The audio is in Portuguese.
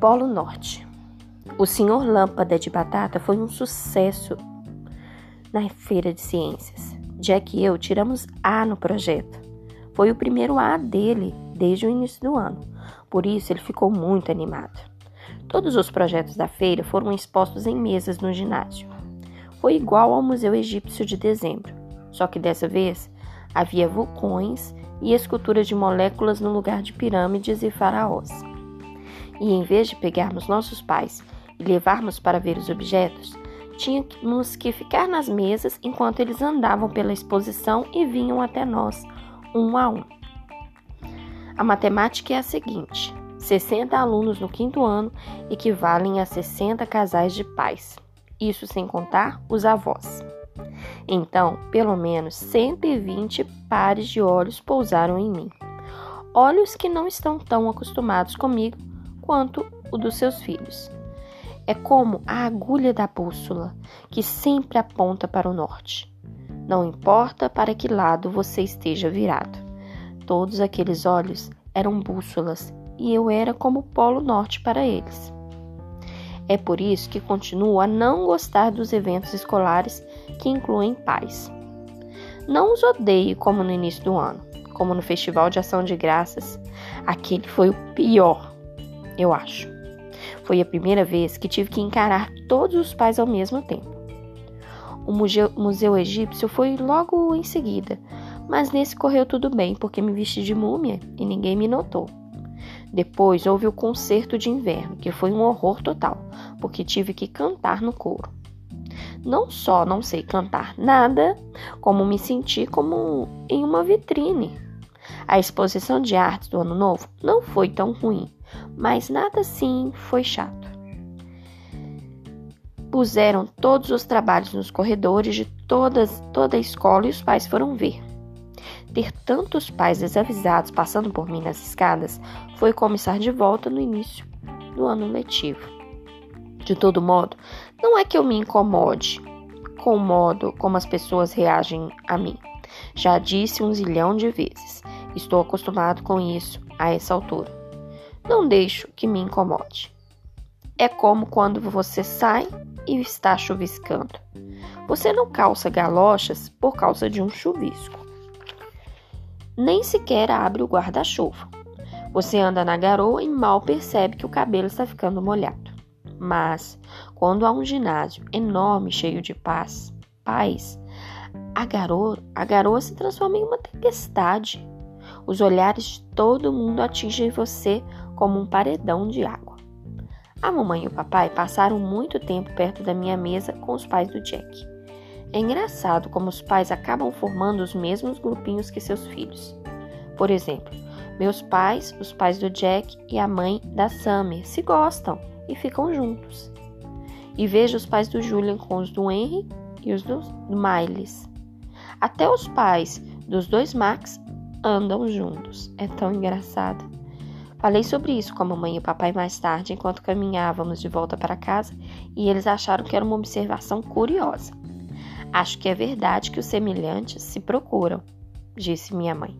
Polo Norte. O Senhor Lâmpada de Batata foi um sucesso na feira de ciências. Jack e eu tiramos A no projeto. Foi o primeiro A dele desde o início do ano. Por isso ele ficou muito animado. Todos os projetos da feira foram expostos em mesas no ginásio. Foi igual ao Museu Egípcio de dezembro, só que dessa vez havia vulcões e esculturas de moléculas no lugar de pirâmides e faraós. E em vez de pegarmos nossos pais e levarmos para ver os objetos, tínhamos que ficar nas mesas enquanto eles andavam pela exposição e vinham até nós, um a um. A matemática é a seguinte: 60 alunos no quinto ano equivalem a 60 casais de pais, isso sem contar os avós. Então, pelo menos 120 pares de olhos pousaram em mim. Olhos que não estão tão acostumados comigo quanto o dos seus filhos. É como a agulha da bússola, que sempre aponta para o norte. Não importa para que lado você esteja virado. Todos aqueles olhos eram bússolas e eu era como o polo norte para eles. É por isso que continuo a não gostar dos eventos escolares que incluem pais. Não os odeio como no início do ano, como no Festival de Ação de Graças. Aquele foi o pior eu acho. Foi a primeira vez que tive que encarar todos os pais ao mesmo tempo. O museu, museu egípcio foi logo em seguida, mas nesse correu tudo bem porque me vesti de múmia e ninguém me notou. Depois houve o concerto de inverno, que foi um horror total, porque tive que cantar no coro. Não só não sei cantar nada, como me senti como em uma vitrine. A exposição de artes do Ano Novo não foi tão ruim, mas nada assim foi chato. Puseram todos os trabalhos nos corredores de todas, toda a escola e os pais foram ver. Ter tantos pais desavisados passando por mim nas escadas foi como estar de volta no início do ano letivo. De todo modo, não é que eu me incomode com o modo como as pessoas reagem a mim. Já disse um zilhão de vezes. Estou acostumado com isso a essa altura. Não deixo que me incomode. É como quando você sai e está chuviscando. Você não calça galochas por causa de um chuvisco. Nem sequer abre o guarda-chuva. Você anda na garoa e mal percebe que o cabelo está ficando molhado. Mas, quando há um ginásio enorme cheio de paz, paz, a garoa, a garoa se transforma em uma tempestade. Os olhares de todo mundo atingem você como um paredão de água. A mamãe e o papai passaram muito tempo perto da minha mesa com os pais do Jack. É engraçado como os pais acabam formando os mesmos grupinhos que seus filhos. Por exemplo, meus pais, os pais do Jack e a mãe da Summer se gostam e ficam juntos. E vejo os pais do Julian com os do Henry e os do Miles. Até os pais dos dois Max andam juntos. É tão engraçado. Falei sobre isso com a mamãe e o papai mais tarde, enquanto caminhávamos de volta para casa, e eles acharam que era uma observação curiosa. Acho que é verdade que os semelhantes se procuram, disse minha mãe.